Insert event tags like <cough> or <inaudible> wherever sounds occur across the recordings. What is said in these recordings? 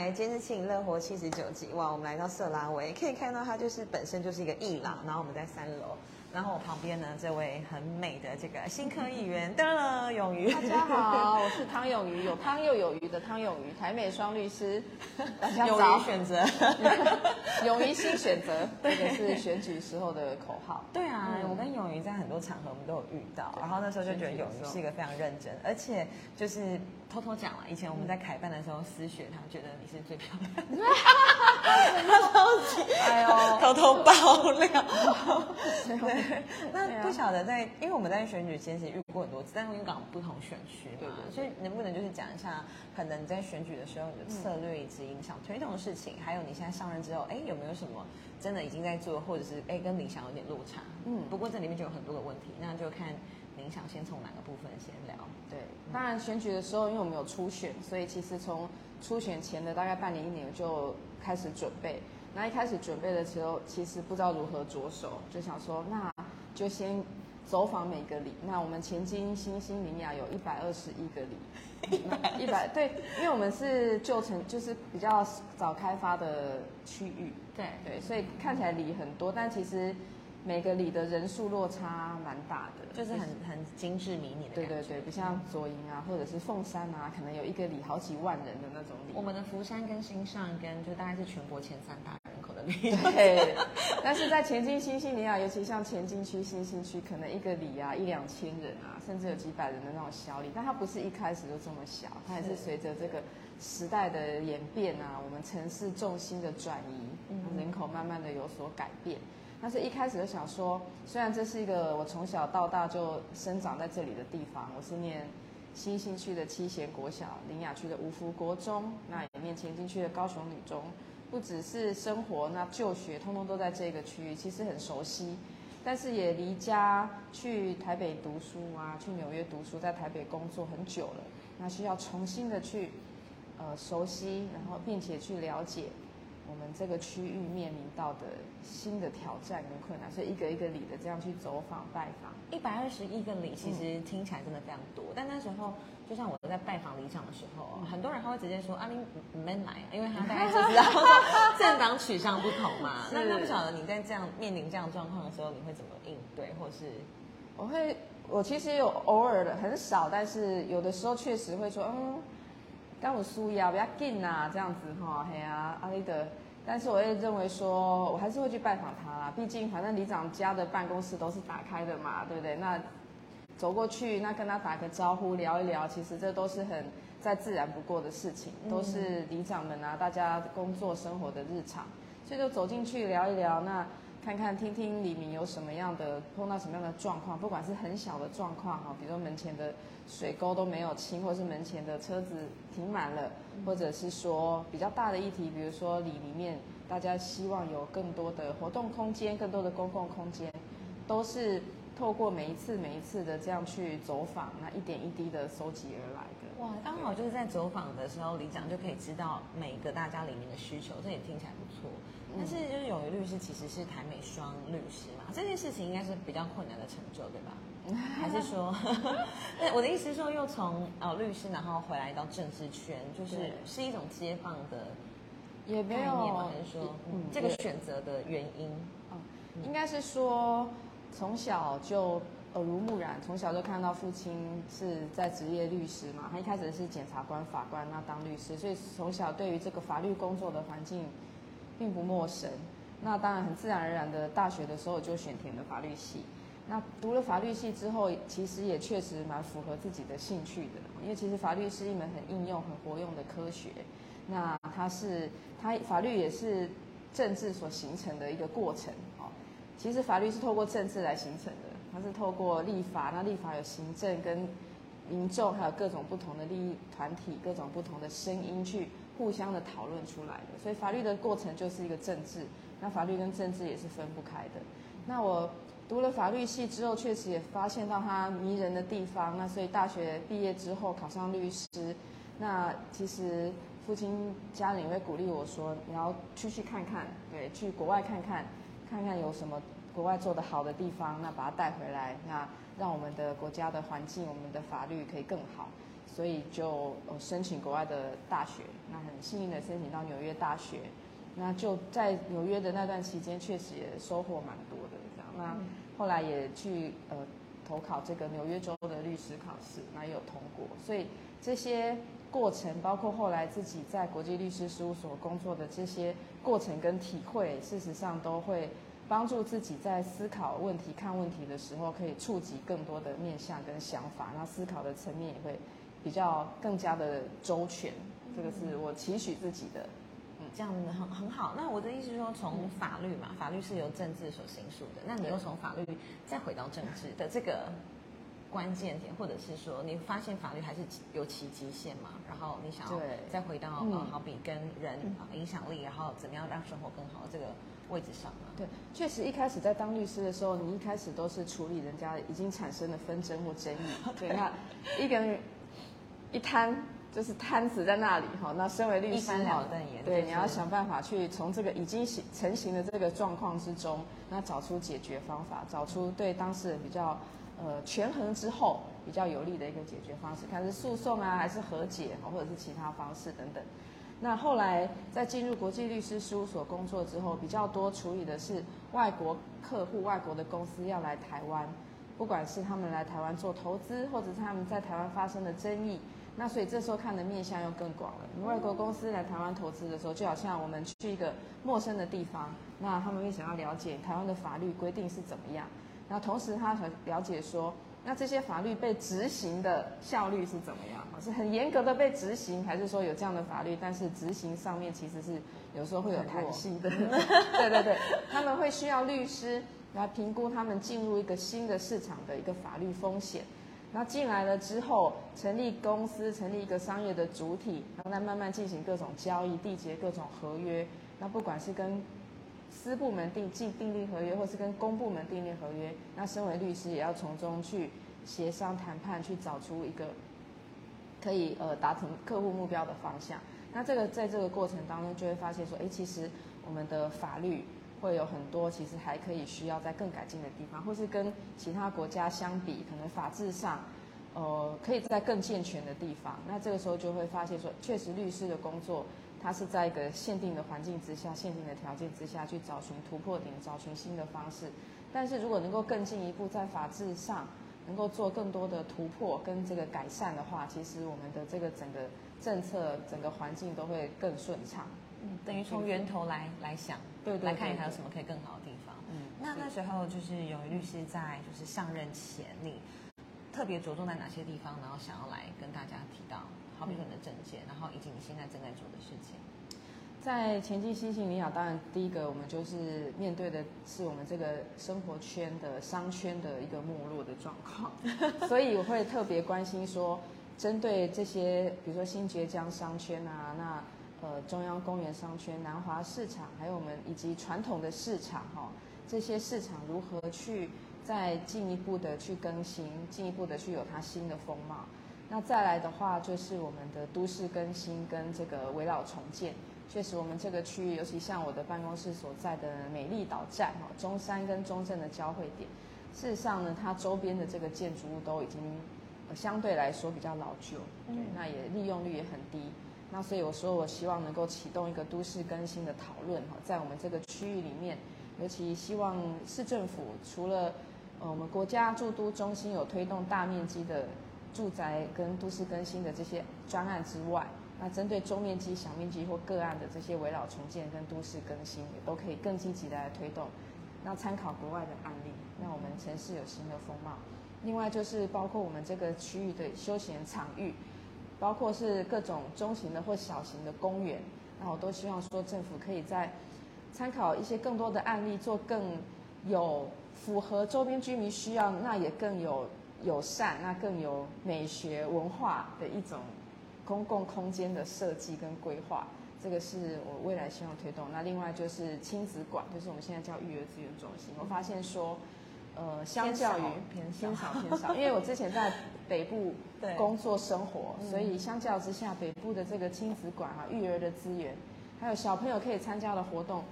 来，今天是庆乐活七十九集，哇，我们来到色拉维，可以看到它就是本身就是一个艺廊，然后我们在三楼。然后我旁边呢，这位很美的这个新科议员，噔噔，永瑜。大家好，我是汤永瑜，有汤又有鱼的汤永瑜，台美双律师。大家早。勇于选择，<laughs> 勇于新选择，这个是选举时候的口号。对啊，我跟永瑜在很多场合我们都有遇到，然后那时候就觉得永瑜是一个非常认真，而且就是偷偷讲了，以前我们在凯办的时候私学他，觉得你是最漂亮的。<laughs> 他超级，哎呦，偷偷爆料。<laughs> <laughs> 那不晓得在，因为我们在选举前其实遇过很多次，但是因为港不同选区嘛，所以能不能就是讲一下，可能你在选举的时候你的策略以及影响推动的事情，还有你现在上任之后，哎，有没有什么真的已经在做，或者是哎跟理想有点落差？嗯，不过这里面就有很多个问题，那就看您想先从哪个部分先聊。对，当然选举的时候，因为我们有初选，所以其实从初选前的大概半年一年就开始准备。那一开始准备的时候，其实不知道如何着手，就想说，那就先走访每个里。那我们前进新兴林雅有一百二十一个里，一百对，因为我们是旧城，就是比较早开发的区域，对对，所以看起来里很多，但其实。每个里的人数落差蛮大的，就是很很精致迷你的对对对，不像左营啊，或者是凤山啊，可能有一个里好几万人的那种里。我们的福山跟新上跟就大概是全国前三大人口的里。对，<laughs> 但是在前进新兴里啊，尤其像前进区、新兴区，可能一个里啊一两千人啊，甚至有几百人的那种小里，但它不是一开始就这么小，它也是随着这个时代的演变啊，我们城市重心的转移，人口慢慢的有所改变。但是一开始就想说，虽然这是一个我从小到大就生长在这里的地方，我是念新兴区的七贤国小、林雅区的五福国中，那也念前进区的高雄女中，不只是生活，那就学通通都在这个区域，其实很熟悉。但是也离家去台北读书啊，去纽约读书，在台北工作很久了，那需要重新的去呃熟悉，然后并且去了解。我们这个区域面临到的新的挑战跟困难，所以一个一个里的这样去走访拜访，一百二十一个里，其实听起来真的非常多。但那时候，就像我在拜访里长的时候，很多人他会直接说：“阿林没来，因为他大概就知道政党取向不同嘛。<laughs> ”那那不晓得你在这样面临这样状况的时候，你会怎么应对，或是我会，我其实有偶尔的很少，但是有的时候确实会说：“嗯。”刚我输呀，比较近呐，这样子哈，嘿啊，阿丽的。但是我也认为说，我还是会去拜访他啦。毕竟反正里长家的办公室都是打开的嘛，对不对？那走过去，那跟他打个招呼，聊一聊，其实这都是很再自然不过的事情，都是里长们啊，大家工作生活的日常。所以就走进去聊一聊，那看看听听里面有什么样的碰到什么样的状况，不管是很小的状况哈，比如说门前的。水沟都没有清，或是门前的车子停满了，或者是说比较大的议题，比如说里里面大家希望有更多的活动空间，更多的公共空间，都是透过每一次每一次的这样去走访，那一点一滴的收集而来的。哇，刚好就是在走访的时候，李长就可以知道每个大家里面的需求，这也听起来不错。但是就是永于律师其实是台美双律师嘛，这件事情应该是比较困难的成就，对吧？<laughs> 还是说，<laughs> 对我的意思是说，又从呃律师，然后回来到政治圈，就是是一种接棒的，也没有，还是说这个选择的原因？应该是说从小就耳濡目染，从小就看到父亲是在职业律师嘛，他一开始是检察官、法官，那当律师，所以从小对于这个法律工作的环境并不陌生。那当然很自然而然的，大学的时候就选填了法律系。那读了法律系之后，其实也确实蛮符合自己的兴趣的，因为其实法律是一门很应用、很活用的科学。那它是，它法律也是政治所形成的一个过程。其实法律是透过政治来形成的，它是透过立法，那立法有行政跟民众，还有各种不同的利益团体、各种不同的声音去互相的讨论出来的。所以法律的过程就是一个政治，那法律跟政治也是分不开的。那我。读了法律系之后，确实也发现到它迷人的地方。那所以大学毕业之后考上律师，那其实父亲家里会鼓励我说，你要去去看看，对，去国外看看，看看有什么国外做的好的地方，那把它带回来，那让我们的国家的环境、我们的法律可以更好。所以就呃申请国外的大学，那很幸运的申请到纽约大学，那就在纽约的那段期间，确实也收获蛮多的这样。那后来也去呃投考这个纽约州的律师考试，那也有通过，所以这些过程，包括后来自己在国际律师事务所工作的这些过程跟体会，事实上都会。帮助自己在思考问题、看问题的时候，可以触及更多的面向跟想法，然后思考的层面也会比较更加的周全。这个是我期许自己的，嗯，这样很很好。那我的意思是说，从法律嘛，法律是由政治所形塑的，那你又从法律再回到政治的这个关键点，或者是说，你发现法律还是有其极限嘛？然后你想要再回到呃，好比跟人影响力，然后怎么样让生活更好这个。位置上嘛，对，确实一开始在当律师的时候，你一开始都是处理人家已经产生的纷争或争议。<laughs> 对，那一个人一摊就是摊子在那里哈。那身为律师哈，对，你要想办法去从这个已经形成型的这个状况之中，那找出解决方法，找出对当事人比较呃权衡之后比较有利的一个解决方式，看是诉讼啊，还是和解，或者是其他方式等等。那后来在进入国际律师事务所工作之后，比较多处理的是外国客户、外国的公司要来台湾，不管是他们来台湾做投资，或者是他们在台湾发生的争议。那所以这时候看的面向又更广了。外国公司来台湾投资的时候，就好像我们去一个陌生的地方，那他们会想要了解台湾的法律规定是怎么样。那同时他很了解说。那这些法律被执行的效率是怎么样？是很严格的被执行，还是说有这样的法律，但是执行上面其实是有时候会有弹性的？<laughs> 对对对，他们会需要律师来评估他们进入一个新的市场的一个法律风险。那进来了之后，成立公司，成立一个商业的主体，然后再慢慢进行各种交易，缔结各种合约。那不管是跟私部门订订订立合约，或是跟公部门订立合约，那身为律师也要从中去协商谈判，去找出一个可以呃达成客户目标的方向。那这个在这个过程当中，就会发现说，哎，其实我们的法律会有很多其实还可以需要在更改进的地方，或是跟其他国家相比，可能法制上呃可以在更健全的地方。那这个时候就会发现说，确实律师的工作。它是在一个限定的环境之下、限定的条件之下去找寻突破点、找寻新的方式。但是如果能够更进一步在法制上能够做更多的突破跟这个改善的话，其实我们的这个整个政策、整个环境都会更顺畅。嗯，等于从源头来来想，对对来看还有什么可以更好的地方。嗯，那那时候就是有律师在就是上任前，你特别着重在哪些地方，然后想要来跟大家提到？好比说你的证件，然后以及你现在正在做的事情，在前进新型理想，当然第一个我们就是面对的是我们这个生活圈的商圈的一个没落的状况，<laughs> 所以我会特别关心说，针对这些，比如说新爵江商圈啊，那呃中央公园商圈、南华市场，还有我们以及传统的市场哈，这些市场如何去再进一步的去更新，进一步的去有它新的风貌。那再来的话，就是我们的都市更新跟这个围绕重建。确实，我们这个区域，尤其像我的办公室所在的美丽岛站，哈，中山跟中正的交汇点，事实上呢，它周边的这个建筑物都已经相对来说比较老旧，对，那也利用率也很低。那所以我说，我希望能够启动一个都市更新的讨论，哈，在我们这个区域里面，尤其希望市政府除了呃我们国家驻都中心有推动大面积的。住宅跟都市更新的这些专案之外，那针对中面积、小面积或个案的这些围绕重建跟都市更新，也都可以更积极的来推动。那参考国外的案例，让我们城市有新的风貌。另外就是包括我们这个区域的休闲场域，包括是各种中型的或小型的公园，那我都希望说政府可以在参考一些更多的案例，做更有符合周边居民需要，那也更有。友善，那更有美学文化的一种公共空间的设计跟规划，这个是我未来希望推动。那另外就是亲子馆，就是我们现在叫育儿资源中心。我发现说，呃，相较于偏少偏少，因为我之前在北部工作生活，<laughs> 所以相较之下，北部的这个亲子馆啊，育儿的资源，还有小朋友可以参加的活动，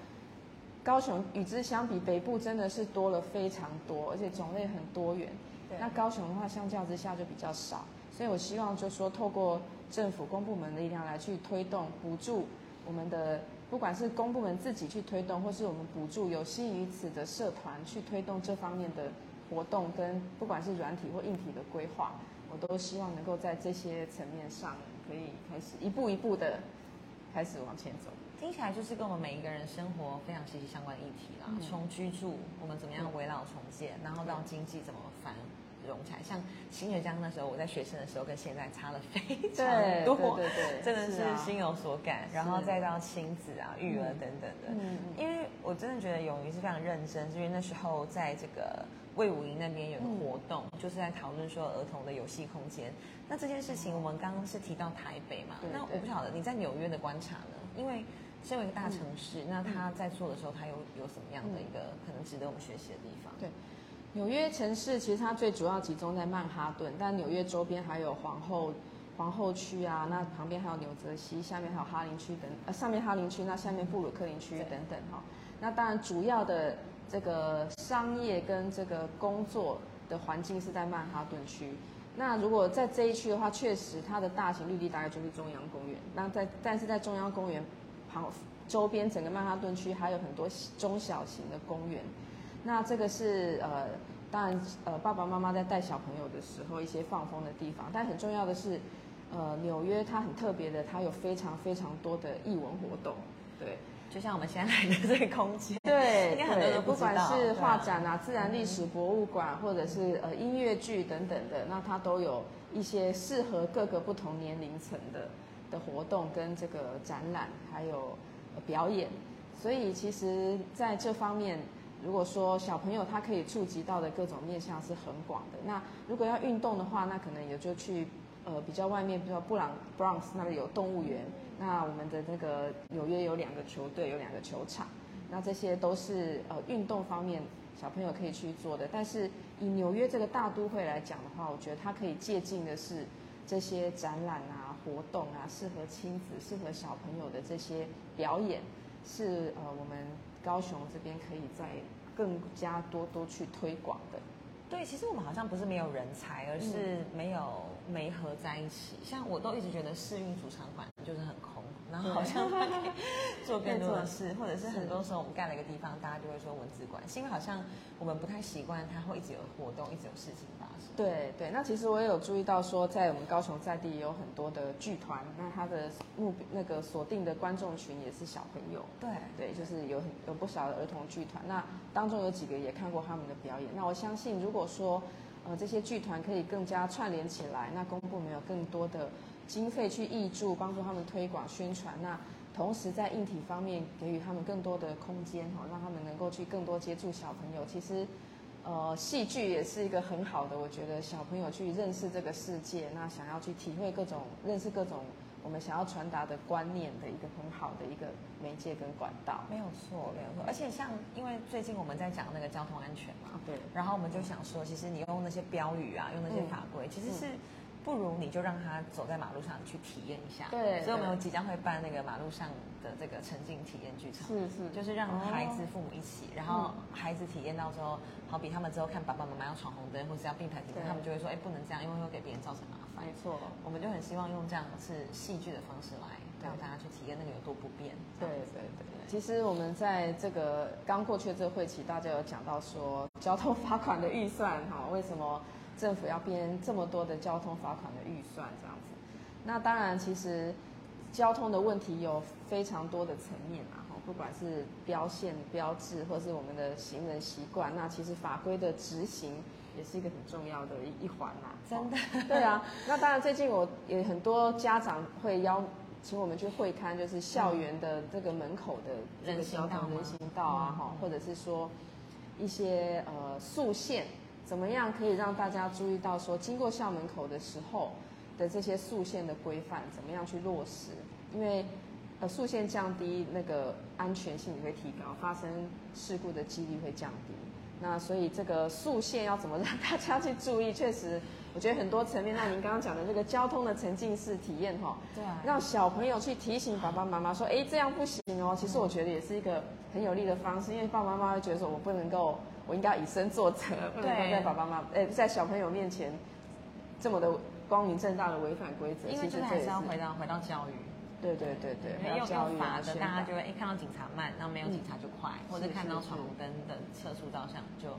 高雄与之相比，北部真的是多了非常多，而且种类很多元。那高雄的话，相较之下就比较少，所以我希望就说透过政府公部门的力量来去推动补助我们的，不管是公部门自己去推动，或是我们补助有心于此的社团去推动这方面的活动，跟不管是软体或硬体的规划，我都希望能够在这些层面上可以开始一步一步的开始往前走。听起来就是跟我们每一个人生活非常息息相关的议题啦。从居住，我们怎么样围绕重建，然后到经济怎么繁荣起来。像新月江那时候，我在学生的时候跟现在差了非常多，对对对，<laughs> 真的是心有所感。然后再到亲子啊、育儿等等的。嗯因为我真的觉得勇于是非常认真，因为那时候在这个魏武营那边有个活动，就是在讨论说儿童的游戏空间。那这件事情我们刚刚是提到台北嘛？那我不晓得你在纽约的观察呢？因为身为一个大城市，那他在做的时候，他有有什么样的一个可能值得我们学习的地方？对，纽约城市其实它最主要集中在曼哈顿，但纽约周边还有皇后皇后区啊，那旁边还有纽泽西，下面还有哈林区等，呃，上面哈林区，那下面布鲁克林区等等哈。那当然，主要的这个商业跟这个工作的环境是在曼哈顿区。那如果在这一区的话，确实它的大型绿地大概就是中央公园。那在但是在中央公园。旁周边整个曼哈顿区还有很多中小型的公园，那这个是呃，当然呃，爸爸妈妈在带小朋友的时候一些放风的地方。但很重要的是，呃，纽约它很特别的，它有非常非常多的艺文活动。对，就像我们现在来的这个空间，对，对，不管是画展啊、自然历史博物馆，或者是呃音乐剧等等的，那它都有一些适合各个不同年龄层的。的活动跟这个展览还有表演，所以其实在这方面，如果说小朋友他可以触及到的各种面向是很广的。那如果要运动的话，那可能也就去呃比较外面，比如说布朗 Bronx 那里有动物园。那我们的那个纽约有两个球队，有两个球场，那这些都是呃运动方面小朋友可以去做的。但是以纽约这个大都会来讲的话，我觉得它可以借鉴的是这些展览啊。活动啊，适合亲子、适合小朋友的这些表演，是呃我们高雄这边可以再更加多多去推广的。对，其实我们好像不是没有人才，而是没有没合在一起。像我都一直觉得试运主场馆就是很空。然后好像可以做更多的事，或者是很多时候我们盖了一个地方，大家就会说文字馆，是因为好像我们不太习惯它会一直有活动，一直有事情发生。对对，那其实我也有注意到说，在我们高雄在地也有很多的剧团，那它的目那个锁定的观众群也是小朋友。对对，就是有很有不少的儿童剧团，那当中有几个也看过他们的表演。那我相信，如果说呃这些剧团可以更加串联起来，那公部门有更多的。经费去挹注，帮助他们推广宣传。那同时在硬体方面给予他们更多的空间，哈，让他们能够去更多接触小朋友。其实，呃，戏剧也是一个很好的，我觉得小朋友去认识这个世界，那想要去体会各种、认识各种我们想要传达的观念的一个很好的一个媒介跟管道。没有错，没有错。而且像因为最近我们在讲那个交通安全嘛，对。然后我们就想说，其实你用那些标语啊，用那些法规，其实是。不如你就让他走在马路上去体验一下。对，所以我们有即将会办那个马路上的这个沉浸体验剧场。是是，就是让孩子父母一起，然后孩子体验到之后，好比他们之后看爸爸妈妈要闯红灯或是要并排停车，他们就会说，哎，不能这样，因为会给别人造成麻烦。没错，我们就很希望用这样是戏剧的方式来让大家去体验那个有多不便。对对对。其实我们在这个刚过去的这个会期，大家有讲到说交通罚款的预算哈，为什么？政府要编这么多的交通罚款的预算，这样子，那当然，其实交通的问题有非常多的层面啊，哈，不管是标线、标志，或是我们的行人习惯，那其实法规的执行也是一个很重要的一一环呐。真的？对啊。那当然，最近我也很多家长会邀请我们去会看，就是校园的这个门口的这个交通人行道啊，哈，或者是说一些呃速线。怎么样可以让大家注意到说，经过校门口的时候的这些速线的规范，怎么样去落实？因为，呃，速线降低那个安全性也会提高，发生事故的几率会降低。那所以这个速线要怎么让大家去注意？确实，我觉得很多层面。那您刚刚讲的这个交通的沉浸式体验，哈，对，让小朋友去提醒爸爸妈妈说，哎，这样不行哦。其实我觉得也是一个很有利的方式，因为爸爸妈妈会觉得说我不能够。我应该以身作则，不能在爸爸妈妈、诶，在小朋友面前这么的光明正大的违反规则，因为这个还是要回到回到教育。对对对对，没有教育法的，大家就会一一看到警察慢，然后没有警察就快，或者看到闯红灯的测速照相就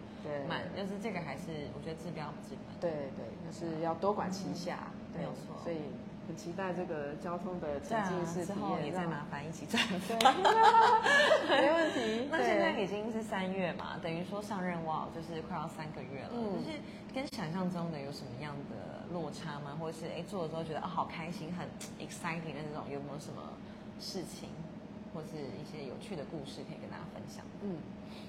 慢，就是这个还是我觉得治标不治本。对对，就是要多管齐下，没有错。所以很期待这个交通的沉浸式体验，也再麻烦一起转发。<laughs> 没问题。<laughs> 那现在已经是三月嘛，等于说上任哇，就是快要三个月了，就是跟想象中的有什么样的？落差吗？或者是哎做的时候觉得啊好开心，很 exciting 的那种，有没有什么事情，或是一些有趣的故事可以跟大家分享？嗯，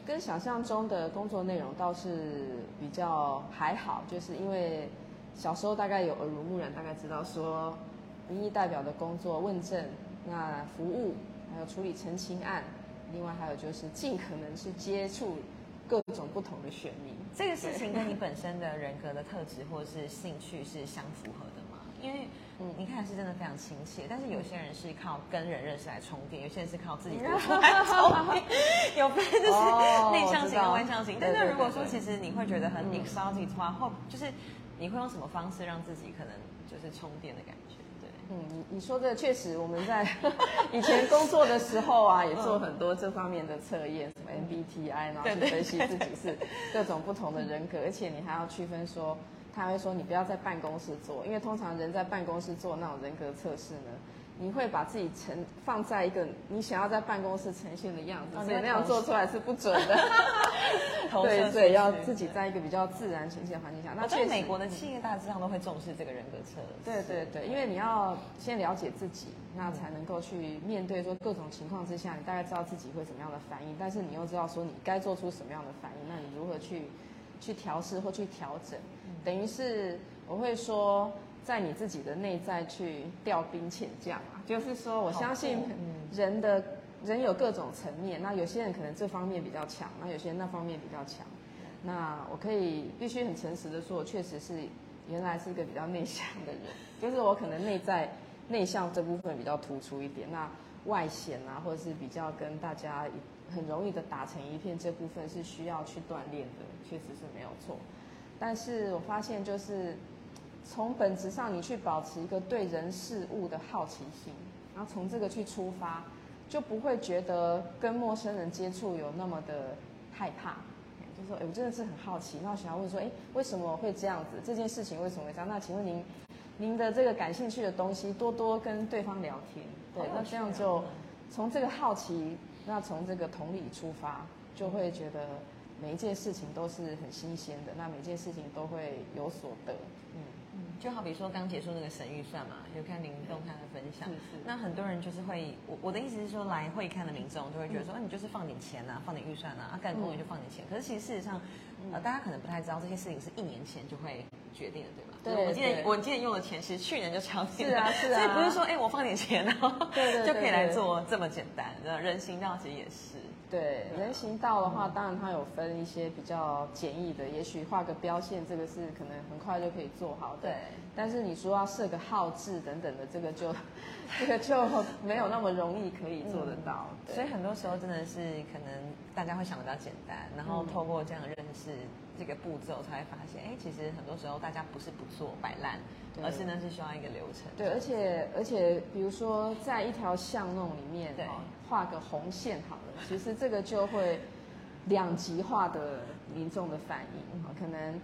跟想象中的工作内容倒是比较还好，就是因为小时候大概有耳濡目染，大概知道说民意代表的工作问政、那服务，还有处理澄清案，另外还有就是尽可能去接触。各种不同的选民，这个事情跟你 <laughs> 本身的人格的特质或者是兴趣是相符合的吗？因为嗯，你看是真的非常亲切，但是有些人是靠跟人认识来充电，有些人是靠自己 <laughs> 来充电，有分就是内向型跟外向型。但是如果说其实你会觉得很 excited 的话，或就是你会用什么方式让自己可能就是充电的感觉？嗯，你你说的确实，我们在 <laughs> 以前工作的时候啊，也做很多这方面的测验，什么 MBTI，然后去分析自己是各种不同的人格，而且你还要区分说，他会说你不要在办公室做，因为通常人在办公室做那种人格测试呢。你会把自己呈放在一个你想要在办公室呈现的样子，所以那样做出来是不准的。<laughs> 对，所以要自己在一个比较自然呈现的环境下。那在美国的企业大致上都会重视这个人格测。对对对，因为你要先了解自己，那才能够去面对说各种情况之下，你大概知道自己会什么样的反应，但是你又知道说你该做出什么样的反应，那你如何去去调试或去调整？等于是我会说。在你自己的内在去调兵遣将啊，就是说，我相信人的人有各种层面，那有些人可能这方面比较强，那有些人那方面比较强。那我可以必须很诚实的说，我确实是原来是一个比较内向的人，就是我可能内在内向这部分比较突出一点，那外显啊，或者是比较跟大家很容易的打成一片，这部分是需要去锻炼的，确实是没有错。但是我发现就是。从本质上，你去保持一个对人事物的好奇心，然后从这个去出发，就不会觉得跟陌生人接触有那么的害怕。就说，哎，我真的是很好奇，那我想要问说，哎，为什么会这样子？这件事情为什么会这样？那请问您，您的这个感兴趣的东西，多多跟对方聊天。对，那这样就从这个好奇，那从这个同理出发，就会觉得每一件事情都是很新鲜的，那每件事情都会有所得。嗯。就好比说刚结束那个神预算嘛，有看林动他的分享。那很多人就是会，我我的意思是说，来会看的民众就会觉得说，你就是放点钱啊，放点预算啊，啊干公园就放点钱。可是其实事实上，呃，大家可能不太知道这些事情是一年前就会决定的，对吧？对。我今年我今年用的钱其实去年就超定是啊是啊。<laughs> 所以不是说，哎，我放点钱然后 <laughs> 就可以来做这么简单。人行道其实也是。对人行道的话，当然它有分一些比较简易的，也许画个标线，这个是可能很快就可以做好的。对。但是你说要设个号志等等的，这个就 <laughs> 这个就没有那么容易可以做得到。所以很多时候真的是可能大家会想的比较简单，然后透过这样认识这个步骤，才会发现，哎，其实很多时候大家不是不做摆烂，而是呢是需要一个流程。对，而且而且比如说在一条巷弄里面，对。画个红线好了，其实这个就会两极化的民众的反应可能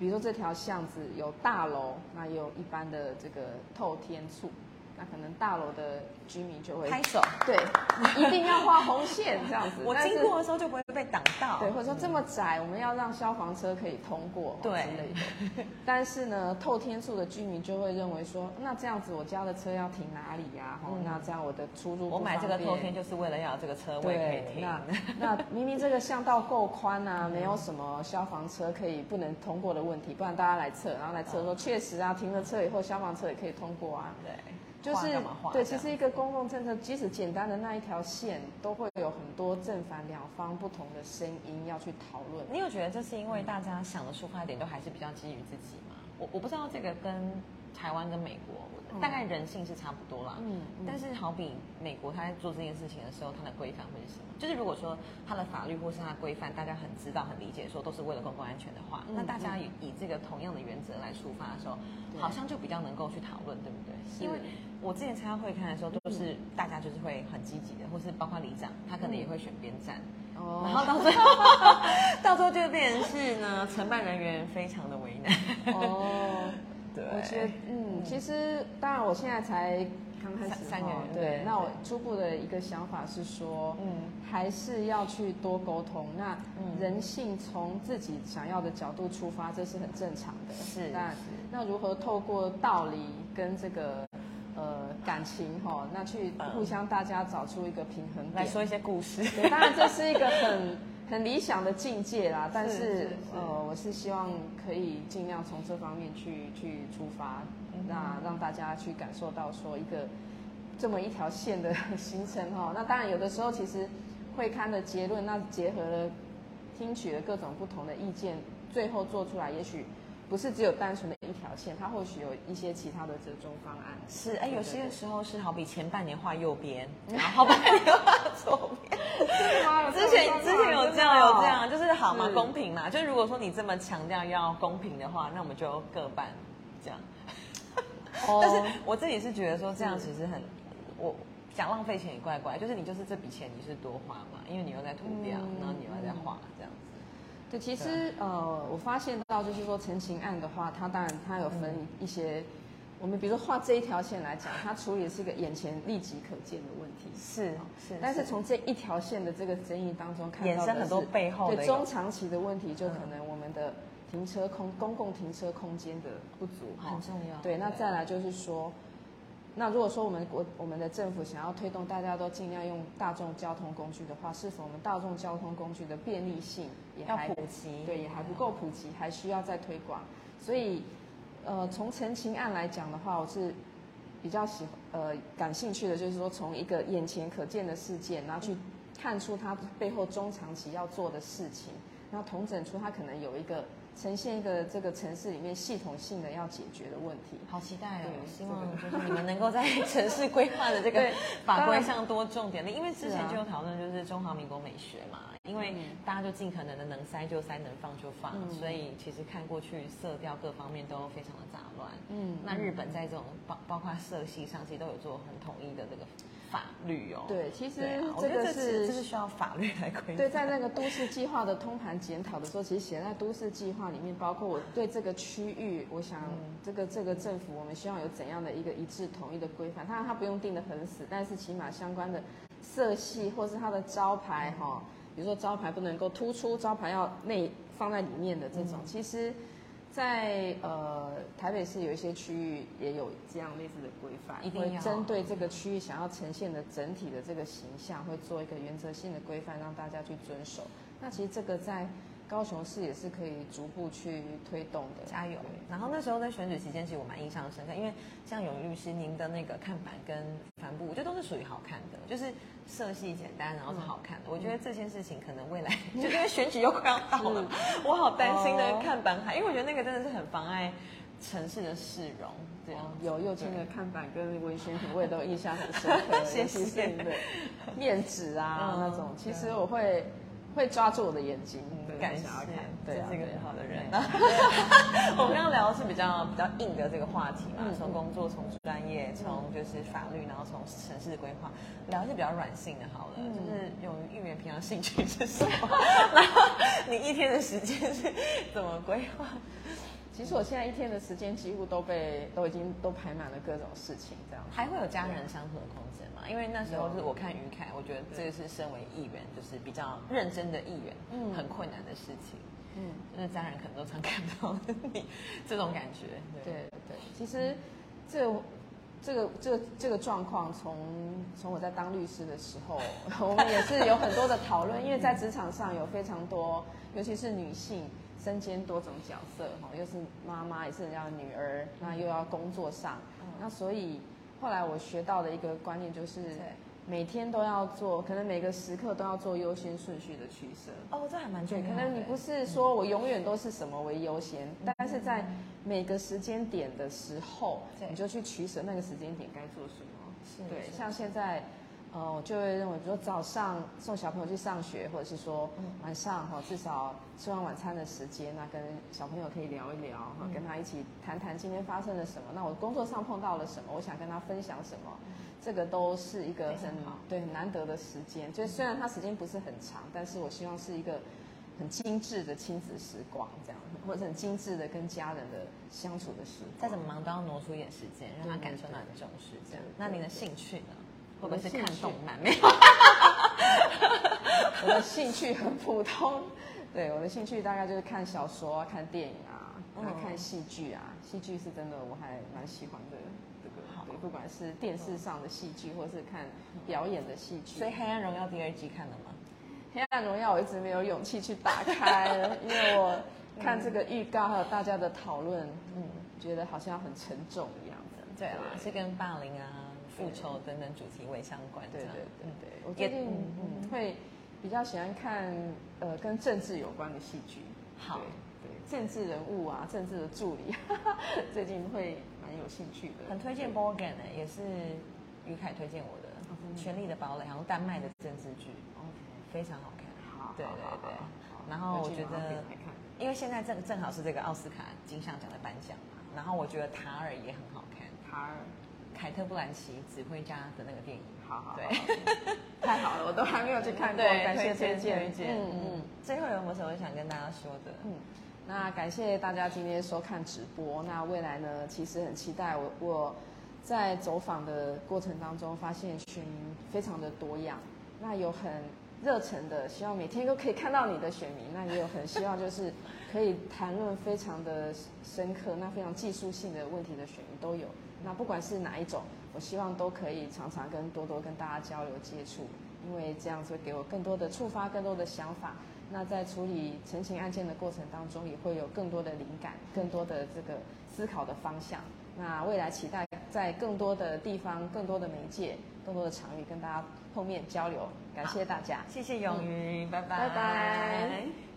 比如说这条巷子有大楼，那也有一般的这个透天处。那可能大楼的居民就会拍手，对，一定要画红线这样子。我经过的时候就不会被挡到。对，或者说这么窄，我们要让消防车可以通过，对之类的。但是呢，透天处的居民就会认为说，那这样子我家的车要停哪里呀？哦，那这样我的出入我买这个透天就是为了要这个车位可以停。那那明明这个巷道够宽啊，没有什么消防车可以不能通过的问题，不然大家来测，然后来测说确实啊，停了车以后消防车也可以通过啊。对。就是对，其实一个公共政策，即使简单的那一条线，都会有很多正反两方不同的声音要去讨论。你有觉得这是因为大家想的出发点都还是比较基于自己吗？我我不知道这个跟台湾跟美国，大概人性是差不多啦。嗯，但是好比美国，他在做这件事情的时候，他的规范会是什么？就是如果说他的法律或是他的规范，大家很知道、很理解，说都是为了公共安全的话，那大家以以这个同样的原则来出发的时候，好像就比较能够去讨论，对不对？因为我之前参加会看的时候，都是大家就是会很积极的，或是包括里长，他可能也会选边站。哦，然后到最后，<laughs> 到最后就变成是呢，承办人员非常的为难。哦，<laughs> 对，我觉得，嗯，其实当然，我现在才刚开始三年，对，那我初步的一个想法是说，嗯，还是要去多沟通。那人性从自己想要的角度出发，这是很正常的。是，那那如何透过道理跟这个。呃，感情哈，那去互相大家找出一个平衡点，来说一些故事。对，当然这是一个很 <laughs> 很理想的境界啦，但是呃，我是希望可以尽量从这方面去去出发，那让大家去感受到说一个这么一条线的形成哈。<laughs> 那当然有的时候其实会刊的结论，那结合了听取了各种不同的意见，最后做出来也许。不是只有单纯的一条线，它或许有一些其他的折中方案。是，哎，有些时候是好比前半年画右边，<laughs> 然后后半年画左边。<laughs> 之前之前有这样有这样，就是好嘛，公平嘛。就如果说你这么强调要公平的话，那我们就各半这样。<laughs> 但是我自己是觉得说这样其实很，我想浪费钱也怪怪，就是你就是这笔钱你是多花嘛，因为你又在涂掉，然后你又在画这样。对，其实呃，我发现到就是说，陈情案的话，它当然它有分一些，我们比如说画这一条线来讲，它处理是一个眼前立即可见的问题，是是。但是从这一条线的这个争议当中，看到很多背后对中长期的问题，就可能我们的停车空公共停车空间的不足很重要。对，那再来就是说。那如果说我们国我们的政府想要推动大家都尽量用大众交通工具的话，是否我们大众交通工具的便利性也还普及？对，也还不够普及，还需要再推广。所以，呃，从陈情案来讲的话，我是比较喜呃感兴趣的，就是说从一个眼前可见的事件，然后去看出它背后中长期要做的事情，然后统整出它可能有一个。呈现一个这个城市里面系统性的要解决的问题，好期待哦！希望就是你们能够在城市规划的这个 <laughs> 法规上多重点的，因为之前就有讨论就是中华民国美学嘛，因为大家就尽可能的能塞就塞，能放就放，所以其实看过去色调各方面都非常的杂乱。嗯，那日本在这种包包括色系上，其实都有做很统一的这个。法律哦，对，其实这个是这是需要法律来规定。对，在那个都市计划的通盘检讨的时候，其实写在都市计划里面，包括我对这个区域，我想这个这个政府，我们希望有怎样的一个一致统一的规范。当然，它不用定的很死，但是起码相关的色系或是它的招牌哈，比如说招牌不能够突出，招牌要内放在里面的这种，其实。在呃台北市有一些区域也有这样类似的规范，会针对这个区域想要呈现的整体的这个形象，会做一个原则性的规范，让大家去遵守。那其实这个在。高雄市也是可以逐步去推动的，加油！然后那时候在选举期间，其实我蛮印象深刻，因为像永律师您的那个看板跟帆布，我觉得都是属于好看的，就是色系简单，然后是好看的。我觉得这件事情可能未来，就因为选举又快要到了，我好担心的看板海，因为我觉得那个真的是很妨碍城市的市容。这样有右青的看板跟文宣品，我也都印象很深刻，<laughs> 谢谢。对，面纸啊那种，其实我会。会抓住我的眼睛，感想要看，对，是一个很好的人。<laughs> 我们刚刚聊的是比较比较硬的这个话题嘛，从工作，从专业，从就是法律，然后从城市规划，聊一些比较软性的，好了，就是用玉圆平常兴趣是什么？然 <laughs> 后 <laughs> 你一天的时间是怎么规划？其实我现在一天的时间几乎都被都已经都排满了各种事情，这样还会有家人相处的空间吗？因为那时候是我看于凯，我觉得这个是身为议员，就是比较认真的议员，嗯，很困难的事情，嗯，那家人可能都常看到你 <laughs> 这种感觉，对对。其实这这个这个这个状况，从从我在当律师的时候，<laughs> 我们也是有很多的讨论，因为在职场上有非常多，尤其是女性。身兼多种角色，哈，又是妈妈，也是人家的女儿，那又要工作上，那所以后来我学到的一个观念就是，每天都要做，可能每个时刻都要做优先顺序的取舍。哦，这还蛮重要。可能你不是说我永远都是什么为优先，但是是在每个时间点的时候，你就去取舍那个时间点该做什么。是对，像现在，呃，我就会认为，比如说早上送小朋友去上学，或者是说嗯晚上哈，至少吃完晚餐的时间，那跟小朋友可以聊一聊哈，嗯跟他一起谈谈今天发生了什么，那我工作上碰到了什么，我想跟他分享什么，这个都是一个很好对很难得的时间。就虽然他时间不是很长，但是我希望是一个很精致的亲子时光，这样，或者很精致的跟家人的相处的时光。再怎么忙都要挪出一点时间，让他感受到你的重视。这样，那你的兴趣呢？会我的不会是看动漫？没有，<laughs> 我的兴趣很普通，对，我的兴趣大概就是看小说啊、看电影啊，嗯然后看戏剧啊。戏剧是真的我还蛮喜欢的，这个好对，不管是电视上的戏剧，或是看表演的戏剧。所以《黑暗荣耀》第二季看了吗？《黑暗荣耀》我一直没有勇气去打开，<laughs> 因为我看这个预告还有大家的讨论，嗯，觉得好像很沉重一样的。对啦，是跟霸凌啊、复仇等等主题为相关。对对对对，我也最近嗯。会比较喜欢看呃跟政治有关的戏剧。好。对对，政治人物啊，政治的助理，<laughs> 最近会蛮有兴趣的。很推荐 Borgen 呢，也是于凯推荐我的哦《权力的堡垒》，好像丹麦的政治剧，OK，非常好看。好，对对对。然后我觉得因为现在正正好是这个奥斯卡金像奖的颁奖嘛，然后我觉得塔尔也很好看，塔尔，凯特·布兰奇指挥家的那个电影。好好，对好，<laughs> 太好了，我都还没有去看过，感谢推荐推荐。嗯嗯嗯。最后有没有什么想跟大家说的？嗯，那感谢大家今天收看直播。那未来呢，其实很期待我我在走访的过程当中，发现选民非常的多样。那有很热忱的，希望每天都可以看到你的选民。那也有很希望就是可以谈论非常的深刻、那非常技术性的问题的选民都有。那不管是哪一种，我希望都可以常常跟多多跟大家交流接触，因为这样子会给我更多的触发、更多的想法。那在处理陈情案件的过程当中，也会有更多的灵感、更多的这个思考的方向。那未来期待在更多的地方、更多的媒介、更多的场域跟大家碰面交流。感谢大家。谢谢永瑜，拜拜，拜拜